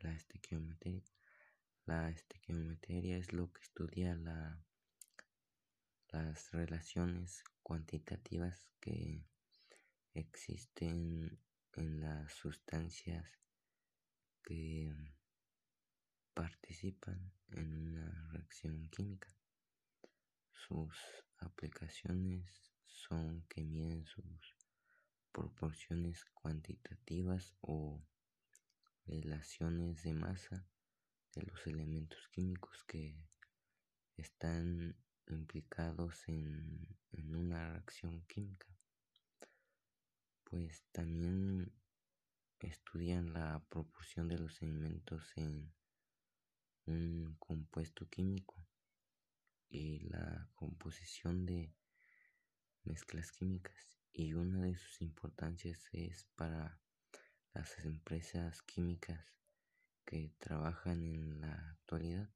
la estequiometría. La estequiometría es lo que estudia la, las relaciones cuantitativas que existen en las sustancias que participan en una reacción química. Sus aplicaciones son que miden sus proporciones cuantitativas o relaciones de masa de los elementos químicos que están implicados en, en una reacción química. Pues también estudian la proporción de los elementos en un compuesto químico y la composición de mezclas químicas y una de sus importancias es para las empresas químicas que trabajan en la actualidad.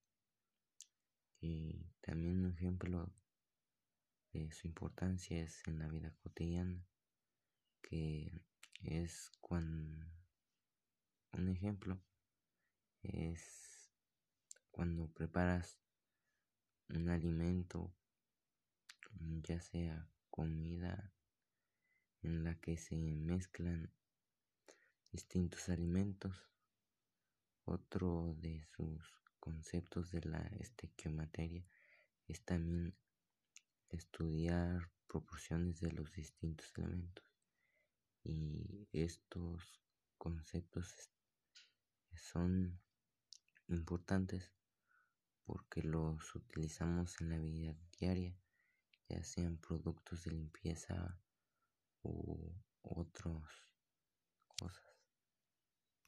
Y también un ejemplo de su importancia es en la vida cotidiana que es cuando un ejemplo es cuando preparas un alimento ya sea comida en la que se mezclan distintos alimentos. Otro de sus conceptos de la estequiomateria es también estudiar proporciones de los distintos elementos. Y estos conceptos son importantes porque los utilizamos en la vida diaria ya sean productos de limpieza u otras cosas.